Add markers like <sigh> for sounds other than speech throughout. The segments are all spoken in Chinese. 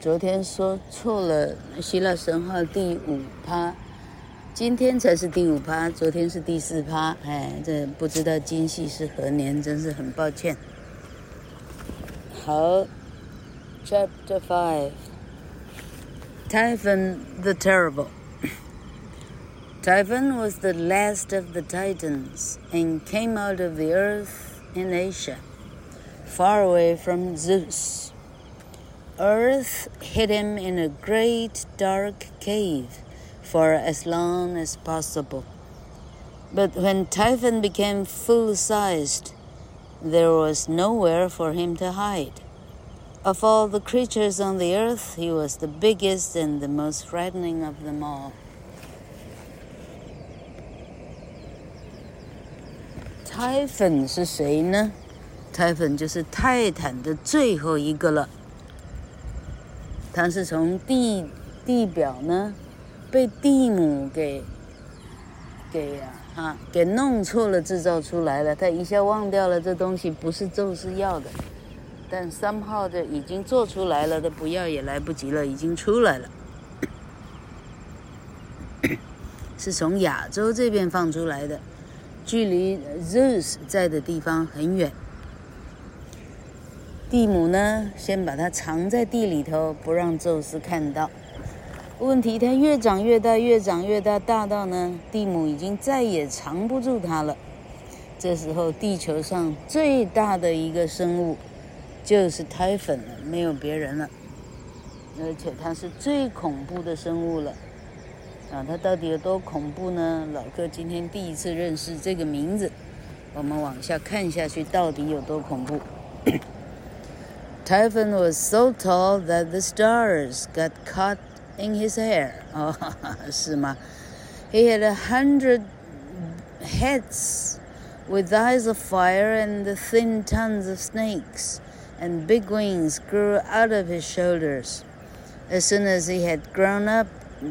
昨天说错了，希腊神话第五趴，今天才是第五趴，昨天是第四趴。哎，这不知道今夕是何年，真是很抱歉。好，Chapter Five。Typhon the Terrible. Typhon was the last of the Titans and came out of the earth in Asia, far away from Zeus. Earth hid him in a great dark cave for as long as possible. But when Typhon became full sized, there was nowhere for him to hide. Of all the creatures on the earth, he was the biggest and the most frightening of them all. Typhon 是谁呢？Typhon 就是泰坦的最后一个了。 他是从地地表呢，被地母给给啊给弄错了，制造出来了。他一下忘掉了这东西不是宙斯要的，但 somehow 的已经做出来了，他不要也来不及了，已经出来了。<coughs> 是从亚洲这边放出来的，距离 Zeus 在的地方很远。蒂姆呢，先把它藏在地里头，不让宙斯看到。问题它越长越大，越长越大，大到呢，蒂姆已经再也藏不住它了。这时候，地球上最大的一个生物就是胎粉了，没有别人了。而且它是最恐怖的生物了。啊，它到底有多恐怖呢？老哥今天第一次认识这个名字，我们往下看下去，到底有多恐怖？Typhon was so tall that the stars got caught in his hair. <laughs> Oh? He had a hundred heads with eyes of fire and the thin tongues of snakes, and big wings grew out of his shoulders. As soon as he had grown up,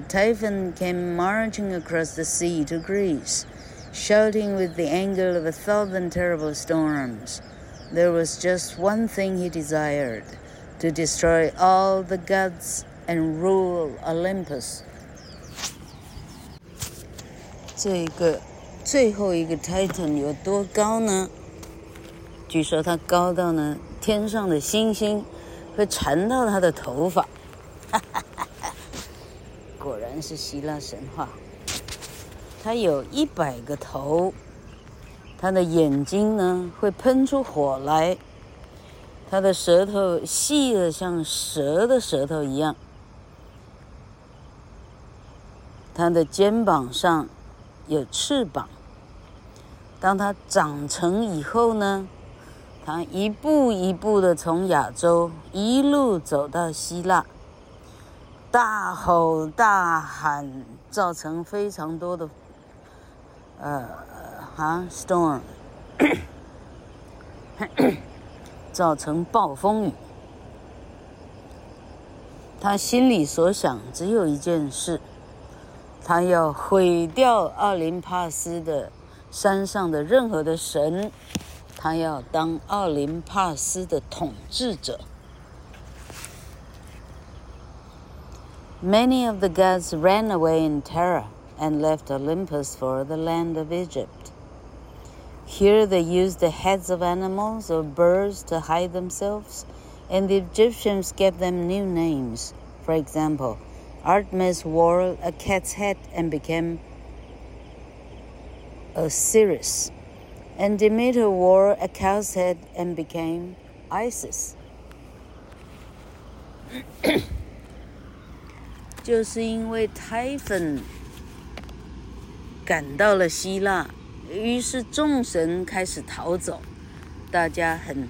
Typhon came marching across the sea to Greece, shouting with the anger of a thousand terrible storms. There was just one thing he desired, to destroy all the gods and rule Olympus. 这个最后一个 Titan 有多高呢？据说它高到呢，天上的星星会缠到他的头发。果然是希腊神话。它有一百个头。他的眼睛呢，会喷出火来，他的舌头细得像蛇的舌头一样，他的肩膀上有翅膀。当他长成以后呢，他一步一步的从亚洲一路走到希腊，大吼大喊，造成非常多的，呃。啊，storm，<coughs> 造成暴风雨。他心里所想只有一件事，他要毁掉奥林帕斯的山上的任何的神，他要当奥林帕斯的统治者。Many of the gods ran away in terror and left Olympus for the land of Egypt. Here they used the heads of animals or birds to hide themselves, and the Egyptians gave them new names. For example, Artemis wore a cat's head and became Osiris, and Demeter wore a cow's head and became Isis. <coughs> 就是因为 Typhon 赶到了希腊。 于是众神开始逃走，大家很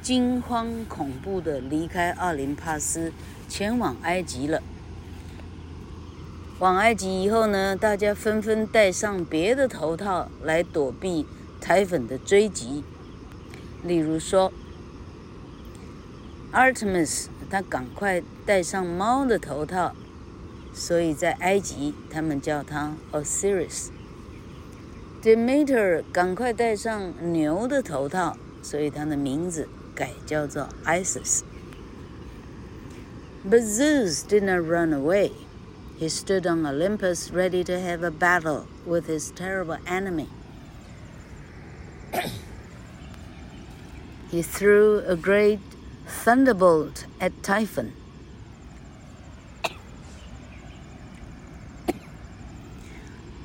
惊慌恐怖的离开奥林帕斯，前往埃及了。往埃及以后呢，大家纷纷戴上别的头套来躲避台粉的追击。例如说，Artemis 他赶快戴上猫的头套，所以在埃及他们叫他 Osiris。Demeter 赶快戴上牛的头套，所以他的名字改叫做 Isis。 But Zeus did not run away. He stood on Olympus ready to have a battle with his terrible enemy. he threw a great thunderbolt at Typhon.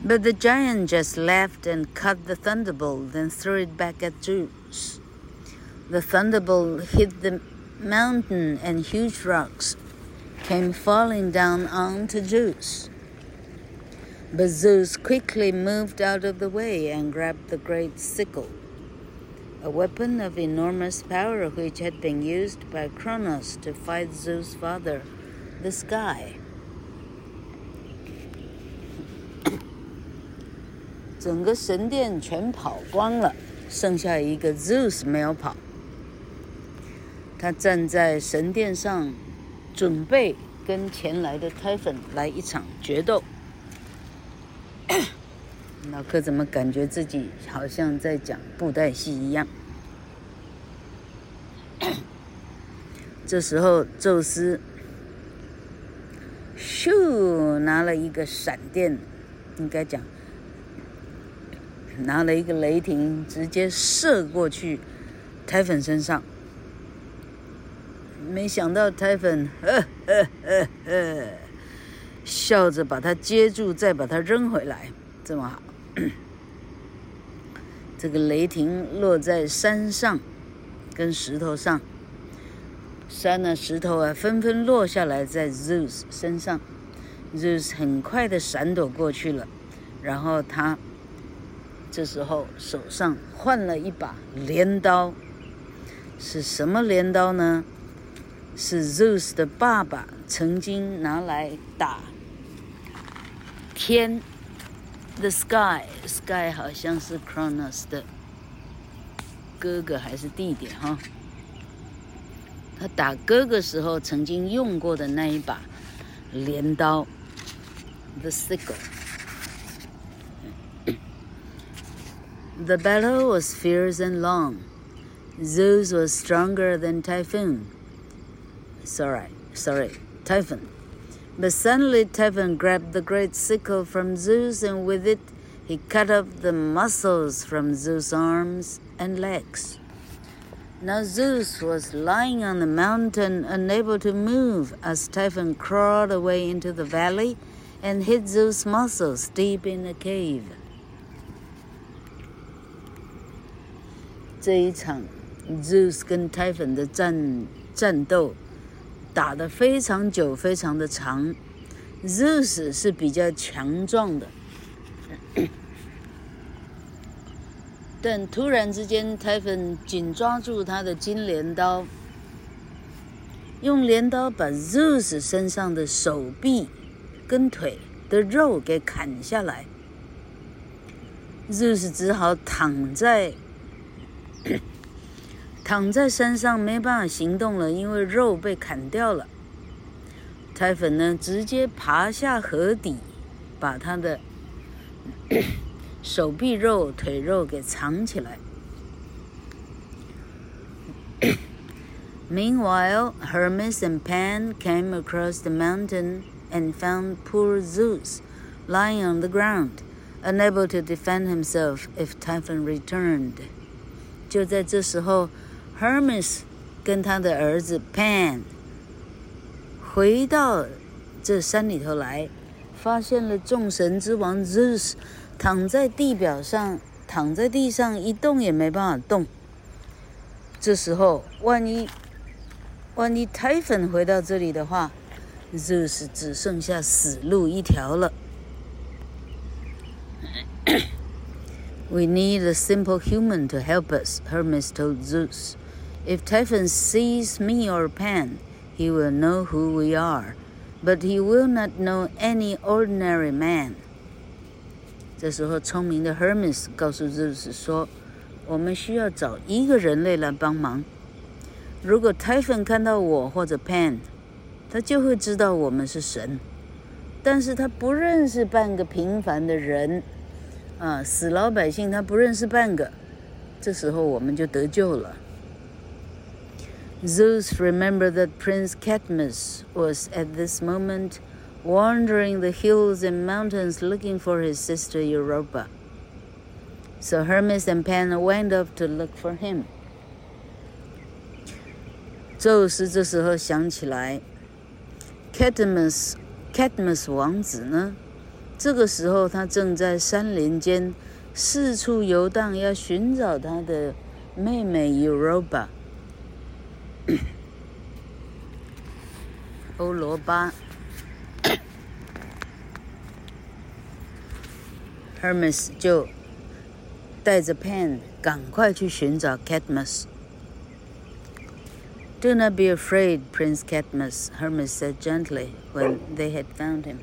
But the giant just laughed and cut the thunderbolt and threw it back at Zeus. The thunderbolt hit the mountain and huge rocks came falling down onto Zeus. But Zeus quickly moved out of the way and grabbed the great sickle, a weapon of enormous power which had been used by Kronos to fight Zeus' father, the sky. 整个神殿全跑光了，剩下一个 Zeus 没有跑。他站在神殿上，准备跟前来的 Typhon 来一场决斗。<coughs> 老柯怎么感觉自己好像在讲布袋戏一样？<coughs> 这时候，宙斯咻拿了一个闪电，应该讲。拿了一个雷霆，直接射过去，泰粉身上。没想到泰粉呵呵呵呵，笑着把他接住，再把他扔回来，这么好。<coughs> 这个雷霆落在山上，跟石头上，山啊石头啊纷纷落下来在 Zeus 身上，Zeus 很快的闪躲过去了，然后他。这时候手上换了一把镰刀，是什么镰刀呢？是 Zeus 的爸爸曾经拿来打天，the sky，sky 好像是 Cronus 的哥哥还是弟弟哈？他打哥哥时候曾经用过的那一把镰刀，the sickle。The battle was fierce and long. Zeus was stronger than Typhoon. Sorry, sorry, Typhon. But suddenly Typhon grabbed the great sickle from Zeus, and with it he cut off the muscles from Zeus' arms and legs. Now Zeus was lying on the mountain, unable to move, as Typhon crawled away into the valley and hid Zeus' muscles deep in a cave. 这一场 Zeus 跟 Typhon 的战战斗打得非常久，非常的长。Zeus 是比较强壮的，<coughs> 但突然之间，Typhon 紧抓住他的金镰刀，用镰刀把 Zeus 身上的手臂跟腿的肉给砍下来。Zeus 只好躺在。躺在山上没办法行动了，因为肉被砍掉了。泰粉呢，直接爬下河底，把他的手臂肉、腿肉给藏起来。Meanwhile, Hermes and Pan came across the mountain and found poor Zeus lying on the ground, unable to defend himself if Typhon returned. 就在这时候，Hermes 跟他的儿子 Pan 回到这山里头来，发现了众神之王 Zeus 躺在地表上，躺在地上一动也没办法动。这时候，万一万一 Typhon 回到这里的话，Zeus 只剩下死路一条了。We need a simple human to help us, Hermes told Zeus. If Typhon sees me or Pan, he will know who we are, but he will not know any ordinary man. 这时候，聪明的 Hermes 告诉 Zeus 说：“我们需要找一个人类来帮忙。如果 Typhon 看到我或者 Pan，他就会知道我们是神，但是他不认识半个平凡的人。” 啊，死老百姓他不认识半个，这时候我们就得救了。 Zeus remembered that Prince Cadmus was at this moment wandering the hills and mountains looking for his sister Europa. So Hermes and Pan went off to look for him. 宙斯这时候想起来，Cadmus Cadmus 王子呢， 这个时候他正在山林间四处游荡，要寻找他的妹妹 Europa。欧罗巴。Hermes 就带着 Pan 赶快去寻找 Cadmus。Do not be afraid, Prince Cadmus, Hermes said gently when they had found him.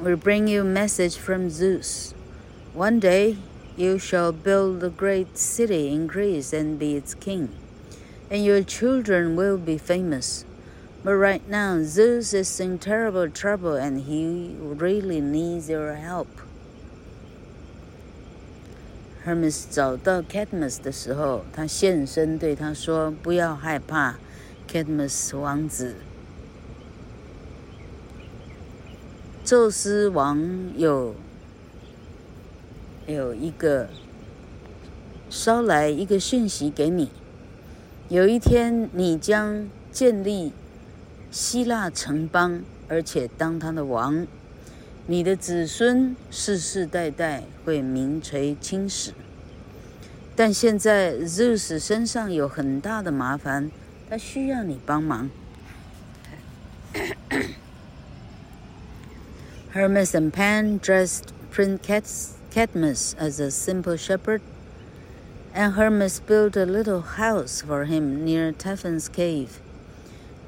We bring you a message from Zeus. One day you shall build a great city in Greece and be its king, and your children will be famous. But right now, Zeus is in terrible trouble and he really needs your help. Hermes 找到 Cadmus 的时候，他现身对他说：“不要害怕，Cadmus 王子。 宙斯王有有一个捎来一个讯息给你，有一天你将建立。”希腊城邦，而且当他的王，你的子孙世世代代会名垂青史。但现在 Zeus 身上有很大的麻烦，他需要你帮忙。Hermes and Pan dressed Prince Cadmus as a simple shepherd, and Hermes built a little house for him near Typhon's cave.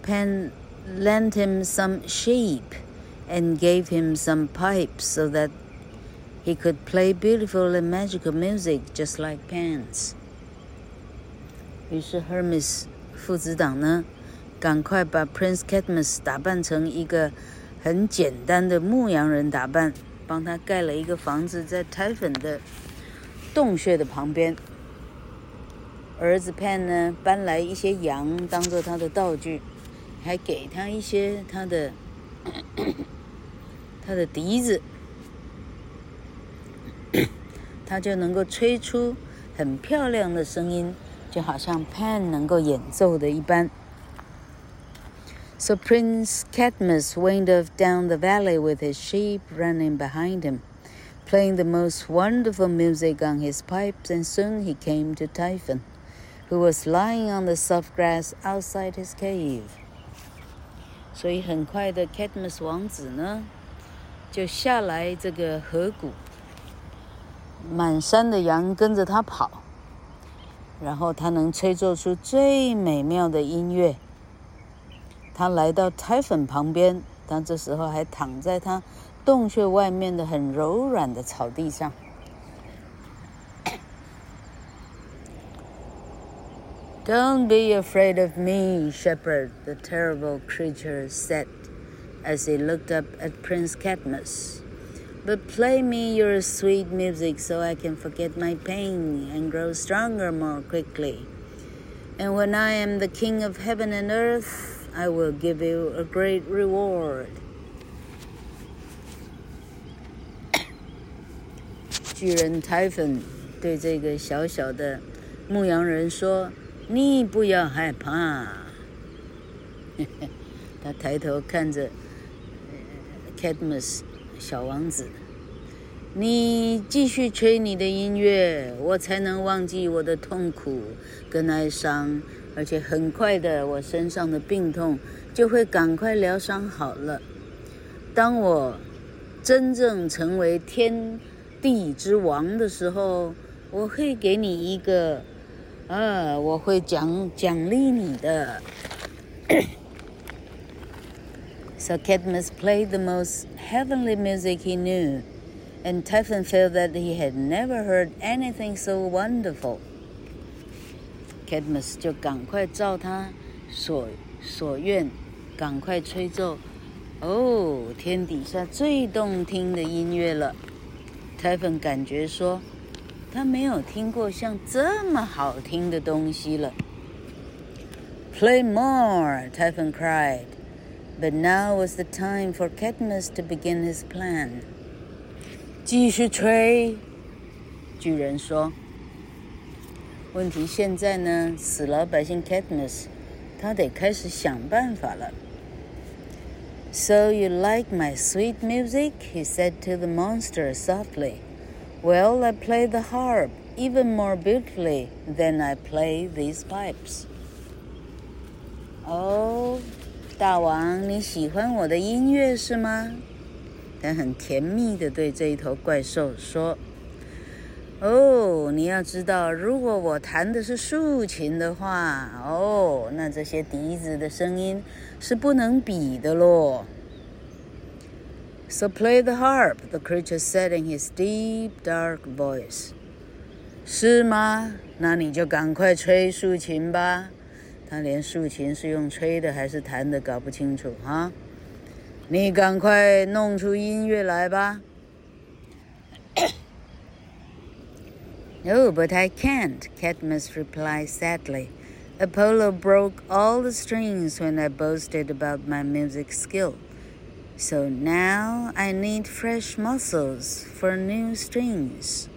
Pan lent him some sheep and gave him some pipes so that he could play beautiful and magical music just like Pan's. 于是 Hermes 父子档呢，赶快把 Prince Cadmus 打扮成一个 很简单的牧羊人打扮，帮他盖了一个房子在 Typhon 的洞穴的旁边。儿子 Pan 呢，搬来一些羊当做他的道具。还给他一些他的 <coughs> 他的笛子，<coughs> 他就能够吹出很漂亮的声音，就好像 Pan 能够演奏的一般。So Prince Cadmus went off down the valley with his sheep running behind him, playing the most wonderful music on his pipes, and soon he came to Typhon, who was lying on the soft grass outside his cave. 所以很快的，Cadmus 王子呢，就下来这个河谷，满山的羊跟着他跑，然后他能吹奏出最美妙的音乐。 他来到 Typhon 旁边，他这时候还躺在他洞穴外面的很柔软的草地上。Don't <coughs> be afraid of me, shepherd, the terrible creature said as he looked up at Prince Cadmus. But play me your sweet music so I can forget my pain and grow stronger more quickly. And when I am the king of heaven and earth, I will give you a great reward. <coughs> 巨人 Typhon 对这个小小的牧羊人说。你不要害怕。<laughs> 他抬头看着 Cadmus 小王子，你继续吹你的音乐，我才能忘记我的痛苦跟哀伤，而且很快的，我身上的病痛就会赶快疗伤好了。当我真正成为天地之王的时候，我会给你一个。啊，我会奖奖励你的。So Cadmus played the most heavenly music he knew, and Typhon felt that he had never heard anything so wonderful. Cadmus 就赶快照他所所愿，赶快吹奏，哦，天底下最动听的音乐了。Typhon 感觉说。他没有听过像这么好听的东西了。Play more, Typhon cried. But now was the time for Cadmus to begin his plan. 继续吹，巨人说。问题现在呢，死老百姓 Cadmus，他得开始想办法了。So you like my sweet music? He said to the monster softly. Well, I play the harp even more beautifully than I play these pipes. 哦，大王，你喜欢我的音乐是吗？他很甜蜜地对这一头怪兽说：“ 哦，你要知道，如果我弹的是竖琴的话，哦，那这些笛子的声音是不能比的咯。” So play the harp, the creature said in his deep, dark voice. 是吗？那你就赶快吹竖琴吧。他连竖琴是用吹的还是弹的搞不清楚哈，你赶快弄出音乐来吧。No, but I can't, Cadmus replied sadly. Apollo broke all the strings when I boasted about my music skill. So now I need fresh muscles for new strings.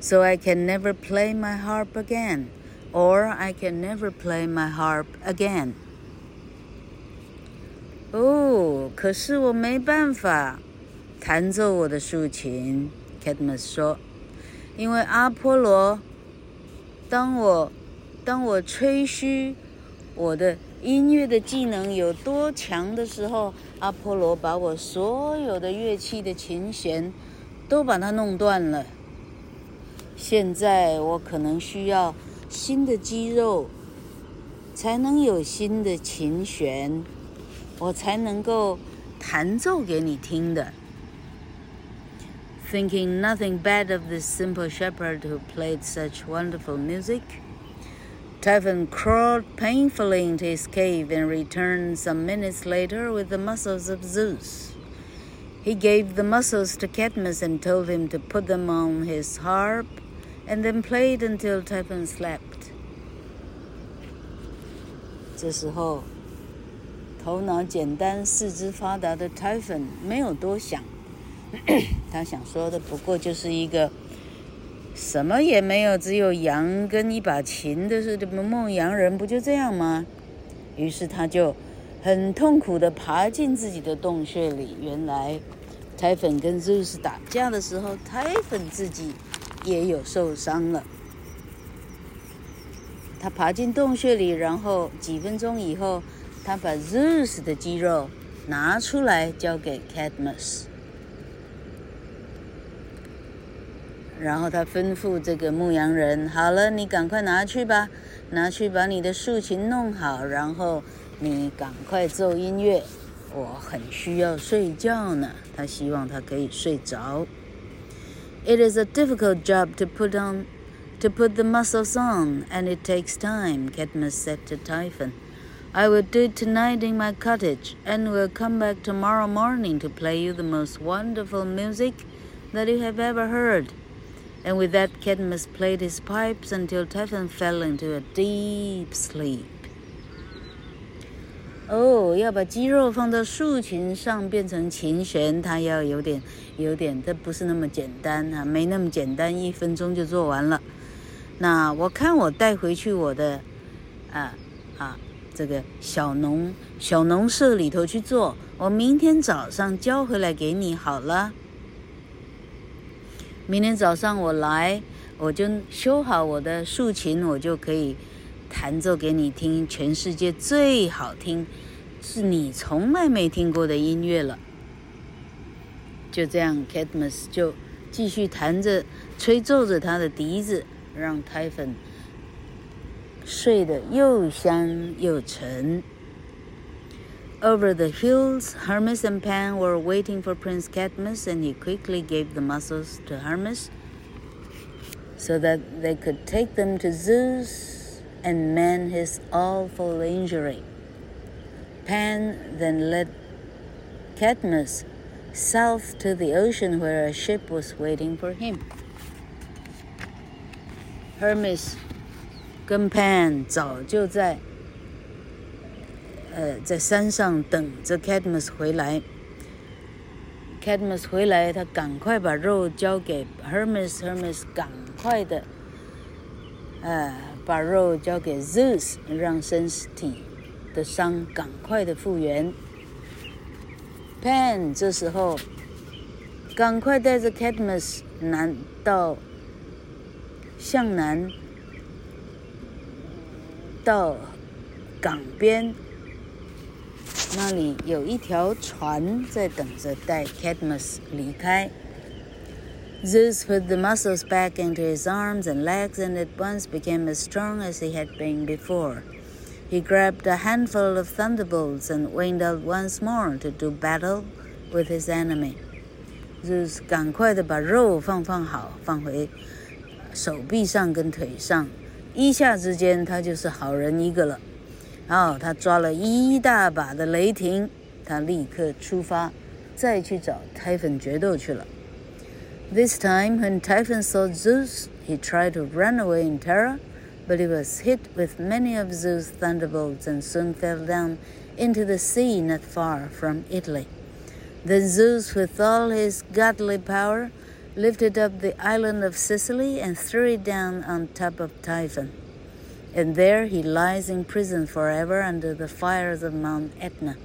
So I can never play my harp again. Or I can never play my harp again. 哦，可是我没办法弹奏我的竖琴，Cadmus 说， 因为阿波罗，当我当我吹嘘我的音乐的技能有多强的时候，阿波罗把我所有的乐器的琴弦都把它弄断了。现在我可能需要。新的肌肉，才能有新的琴弦，我才能够弹奏给你听的。Thinking nothing bad of this simple shepherd who played such wonderful music, Typhon crawled painfully into his cave and returned some minutes later with the muscles of Zeus. He gave the muscles to Cadmus and told him to put them on his harp and then played until Typhon slept. 这时候，头脑简单、四肢发达的 Typhon 没有多想， <clears throat> 他想说的不过就是一个什么也没有，只有羊跟一把琴的是牧羊人，不就这样吗？于是他就很痛苦地爬进自己的洞穴里。原来泰粉跟 Zeus 打架的时候泰粉自己。也有受伤了。他爬进洞穴里，然后几分钟以后，他把 Zeus 的肌肉拿出来交给 Cadmus，然后他吩咐这个牧羊人：“好了，你赶快拿去吧，拿去把你的竖琴弄好，然后你赶快奏音乐。我很需要睡觉呢。”他希望他可以睡着。It is a difficult job to put on, to put the muscles on, and it takes time, Cadmus said to Typhon. I will do it tonight in my cottage, and will come back tomorrow morning to play you the most wonderful music that you have ever heard. And with that, Cadmus played his pipes until Typhon fell into a deep sleep. 哦，要把肌肉放到竖琴上变成琴弦，它要有点，有点，这不是那么简单啊，没那么简单，一分钟就做完了。那我看我带回去我的，啊啊，这个小农小农舍里头去做，我明天早上交回来给你好了。明天早上我来，我就修好我的竖琴，我就可以。弹奏给你听，全世界最好听，是你从来没听过的音乐了。就这样，Cadmus 就继续弹着、吹奏着他的笛子，让 Typhon 睡得又香又沉。Over the hills, Hermes and Pan were waiting for Prince Cadmus, and he quickly gave the muscles to Hermes so that they could take them to Zeus and mend his awful injury. Pan then led Cadmus south to the ocean where a ship was waiting for him. Hermes 跟 Pan 早就在 呃在山上等着 Cadmus 回来。Cadmus 回来，他赶快把肉交给 Hermes，Hermes 赶快的，呃，把肉交给 Zeus，让身体的伤赶快的复原。Pan 这时候赶快带着 Cadmus 南到向南到港边。那里有一条船在等着带 Cadmus 离开。Zeus put the muscles back into his arms and legs and at once became as strong as he had been before. He grabbed a handful of thunderbolts and went out once more to do battle with his enemy. Zeus 赶快的把肉放放好，放回手臂上跟腿上，一下之间他就是好人一个了。 哦，他抓了一大把的雷霆，他立刻出发，再去找 Typhon 决斗去了。This time, when Typhon saw Zeus, he tried to run away in terror, but he was hit with many of Zeus' thunderbolts and soon fell down into the sea not far from Italy. Then Zeus, with all his godly power, lifted up the island of Sicily and threw it down on top of Typhon and there he lies in prison forever under the fires of Mount Etna.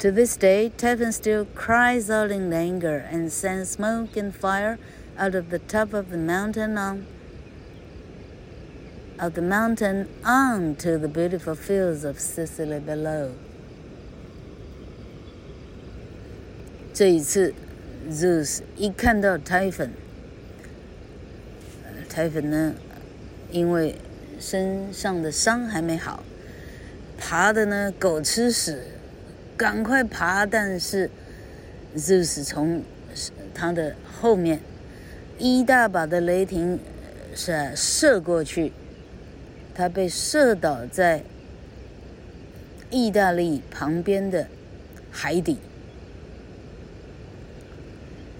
To this day, Typhon still cries out in anger and sends smoke and fire out of the top of the mountain on of the mountain on to the beautiful fields of Sicily below. 这一次，Zeus 一看到 Typhon，Typhon 呢，因为 身上的伤还没好，爬的呢，狗吃屎，赶快爬！但是 Zeus 从他的后面一大把的雷霆是射过去，他被射倒在意大利旁边的海底。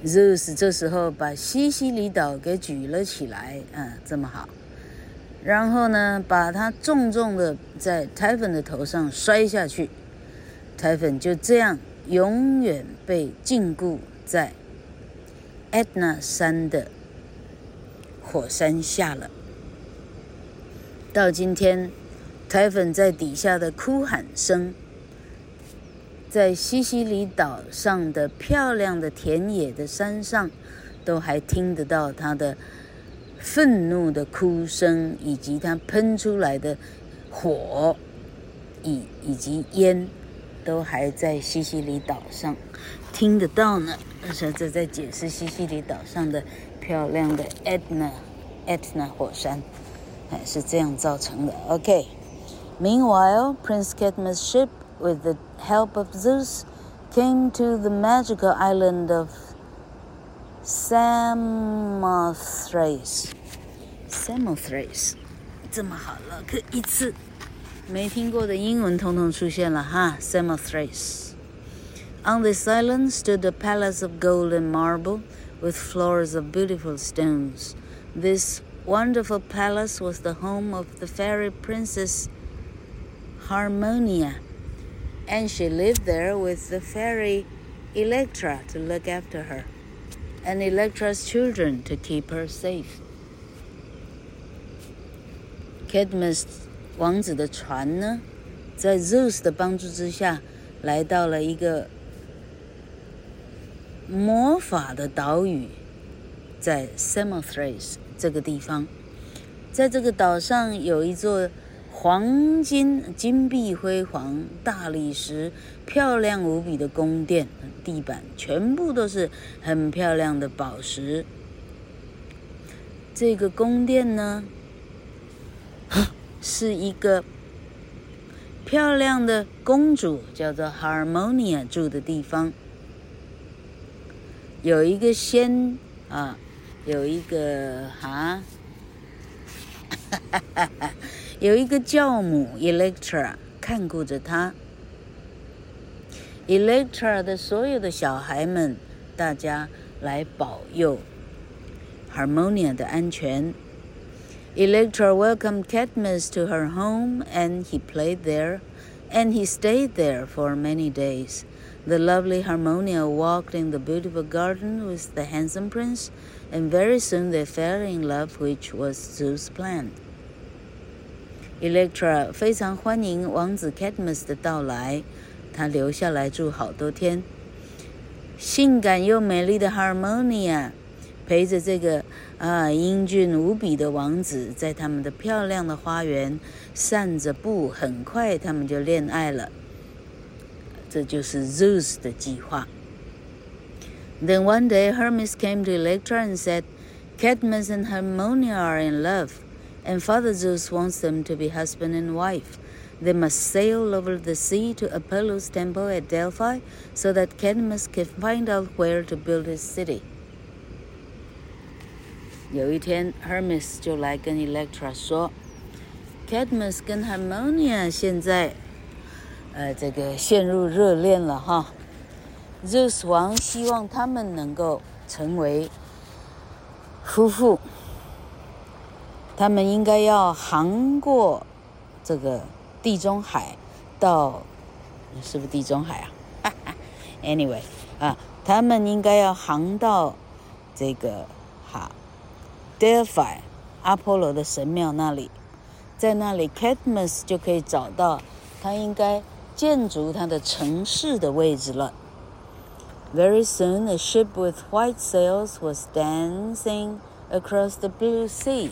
Zeus 这时候把西西里岛给举了起来，啊，这么好。然后呢，把他重重的在 Typhon 的头上摔下去，Typhon 就这样永远被禁锢在 Etna 山的火山下了。到今天，Typhon 在底下的哭喊声，在西西里岛上的漂亮的田野的山上，都还听得到他的。愤怒的哭声，以及它喷出来的火，以以及烟，都还在西西里岛上听得到呢。这这在解释西西里岛上的漂亮的 Etna Etna 火山，哎，是这样造成的。OK。Meanwhile, Prince Cadmus' ship, with the help of Zeus, came to the magical island of Samothrace，Samothrace，这么好了，可一次没听过的英文统统出现了哈。Samothrace。On this island stood a palace of gold and marble, with floors of beautiful stones. This wonderful palace was the home of the fairy princess Harmonia, and she lived there with the fairy Electra to look after her And Electra's children to keep her safe. Cadmus 王子的船呢，在 Zeus 的帮助之下，来到了一个魔法的岛屿，在 Samothrace 这个地方，在这个岛上有一座。黄金金碧辉煌、大理石漂亮无比的宫殿，地板全部都是很漂亮的宝石。这个宫殿呢，<laughs> 是一个漂亮的公主，叫做 Harmonia 住的地方。有一个仙啊，有一个哈。哈哈哈哈。有一个教母 Electra 看顾着他，Electra 的所有的小孩们，大家来保佑 Harmonia 的安全。 Electra welcomed Cadmus to her home, and he played there, and he stayed there for many days. The lovely Harmonia walked in the beautiful garden with the handsome prince, and very soon they fell in love, which was Zeus' plan. Electra 非常欢迎王子 Cadmus 的到来，他留下来住好多天。性感又美丽的 Harmonia。陪着这个啊英俊无比的王子，在他们的漂亮的花园散着步，很快他们就恋爱了。这就是 Zeus 的计划。Then one day Hermes came to Electra and said, Cadmus and Harmonia are in love, and Father Zeus wants them to be husband and wife. They must sail over the sea to Apollo's temple at Delphi, so that Cadmus can find out where to build his city. 有一天，Hermes 就来跟 Electra 说，Cadmus 跟 Harmonia 现在，呃，这个陷入热恋了哈。Zeus 王希望他们能够成为夫妇， 他们应该要航过这个地中海到，是不是地中海啊？Anyway 啊，他们应该要航到这个哈。Delphi，阿波罗的神庙那里，在那里，Cadmus 就可以找到他应该建筑他的城市的位置了。Very soon, a ship with white sails was dancing across the blue sea.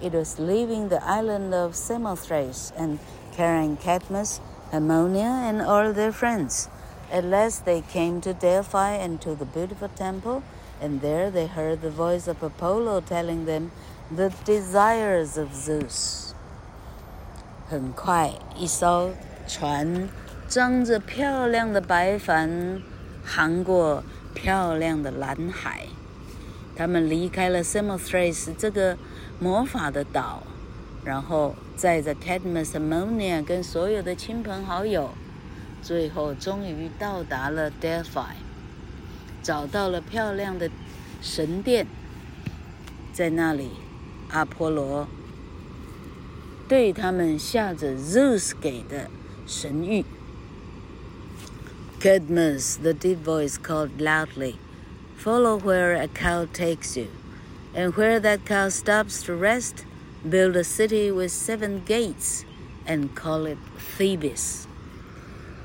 It was leaving the island of Samothrace and carrying Cadmus, Harmonia, and all their friends. At last, they came to Delphi and to the beautiful temple. And there they heard the voice of Apollo telling them the desires of Zeus. 很快，一艘船张着漂亮的白帆，航过漂亮的蓝海。 他们离开了 Samothrace 这个魔法的岛，然后载着 Cadmus、Harmonia 跟所有的亲朋好友，最后终于到达了 Delphi。找到了漂亮的神殿，在那里，阿波罗对他们下着 Zeus 给的神谕。Cadmus, the deep voice called loudly, "Follow where a cow takes you, and where that cow stops to rest, build a city with seven gates, and call it Thebes."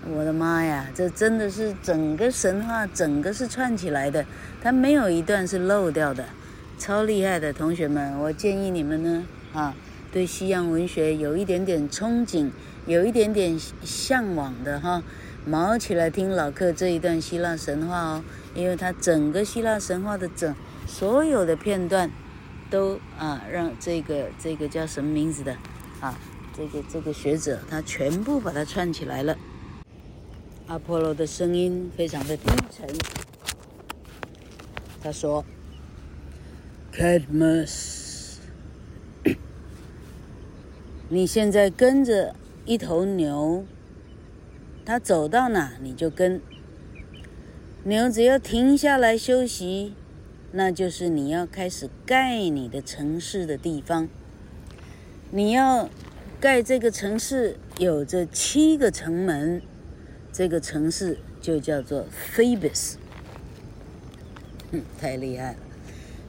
我的妈呀，这真的是整个神话，整个是串起来的，它没有一段是漏掉的，超厉害的同学们，我建议你们呢，啊，对西洋文学有一点点憧憬，有一点点向往的哈，卯起来听老客这一段希腊神话哦，因为他整个希腊神话的整所有的片段，都啊让这个这个叫什么名字的啊，这个这个学者他全部把它串起来了。阿波罗的声音非常的低沉。他说：“Cadmus，你现在跟着一头牛，它走到哪你就跟。牛只要停下来休息，那就是你要开始盖你的城市的地方。你要盖这个城市，有着七个城门。”这个城市就叫做 Thebes，太厉害了。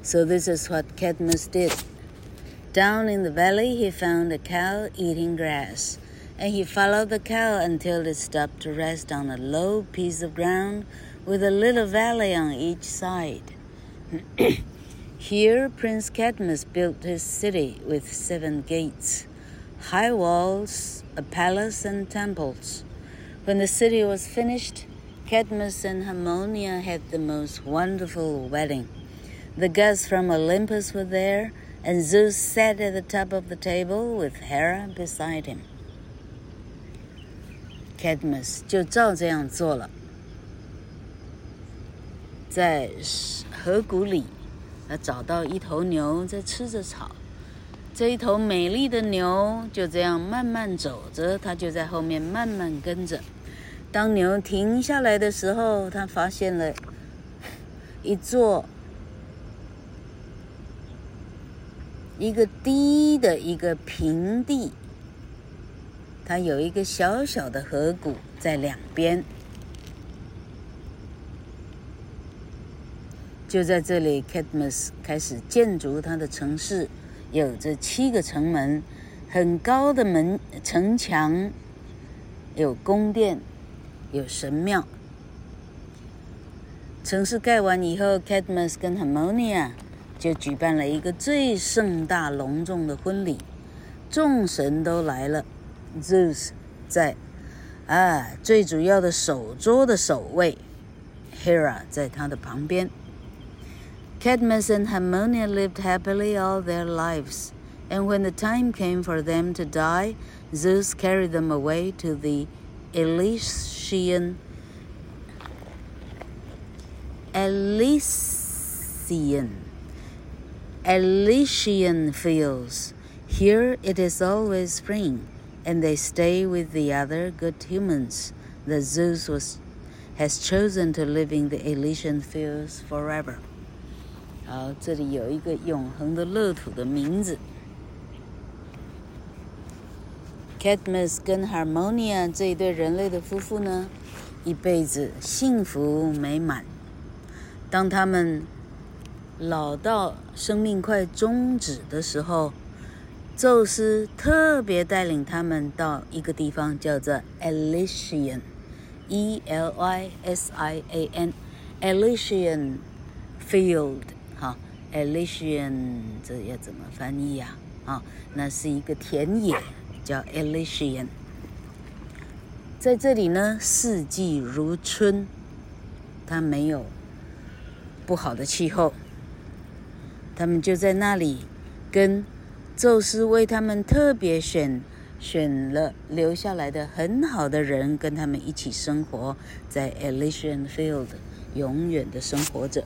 So this is what Cadmus did. Down in the valley, he found a cow eating grass, and he followed the cow until it stopped to rest on a low piece of ground with a little valley on each side. <clears throat> Here, Prince Cadmus built his city with seven gates, high walls, a palace, and temples. When the city was finished, Cadmus and Harmonia had the most wonderful wedding. The gods from Olympus were there, and Zeus sat at the top of the table with Hera beside him. Cadmus 就照这样做了，在河谷里，他找到一头牛在吃着草。这一头美丽的牛就这样慢慢走着，它就在后面慢慢跟着。当牛停下来的时候，它发现了一座一个低的一个平地，它有一个小小的河谷在两边。就在这里，Cadmus 开始建筑他的城市，有着七个城门，很高的门城墙，有宫殿，有神庙。城市盖完以后，Cadmus 跟 Harmonia 就举办了一个最盛大隆重的婚礼，众神都来了。Zeus 在啊，最主要的首桌的首位，Hera 在他的旁边。Cadmus and Harmonia lived happily all their lives, and when the time came for them to die, Zeus carried them away to the Elysian Elysian Elysian fields. Here it is always spring, and they stay with the other good humans that Zeus was, has chosen to live in the Elysian fields forever. 好，这里有一个永恒的乐土的名字。Cadmus 跟 Harmonia 这一对人类的夫妇呢，一辈子幸福美满。当他们老到生命快终止的时候， 宙斯特别带领他们到一个地方，叫做 Elysian，E L Y S I A N，Elysian Field，哈，Elysian 这要怎么翻译呀？啊，那是一个田野，叫 Elysian。在这里呢，四季如春，它没有。不好的气候，他们就在那里跟宙斯为他们特别选选了留下来的很好的人，跟他们一起生活在 Elysian Field，永远的生活着。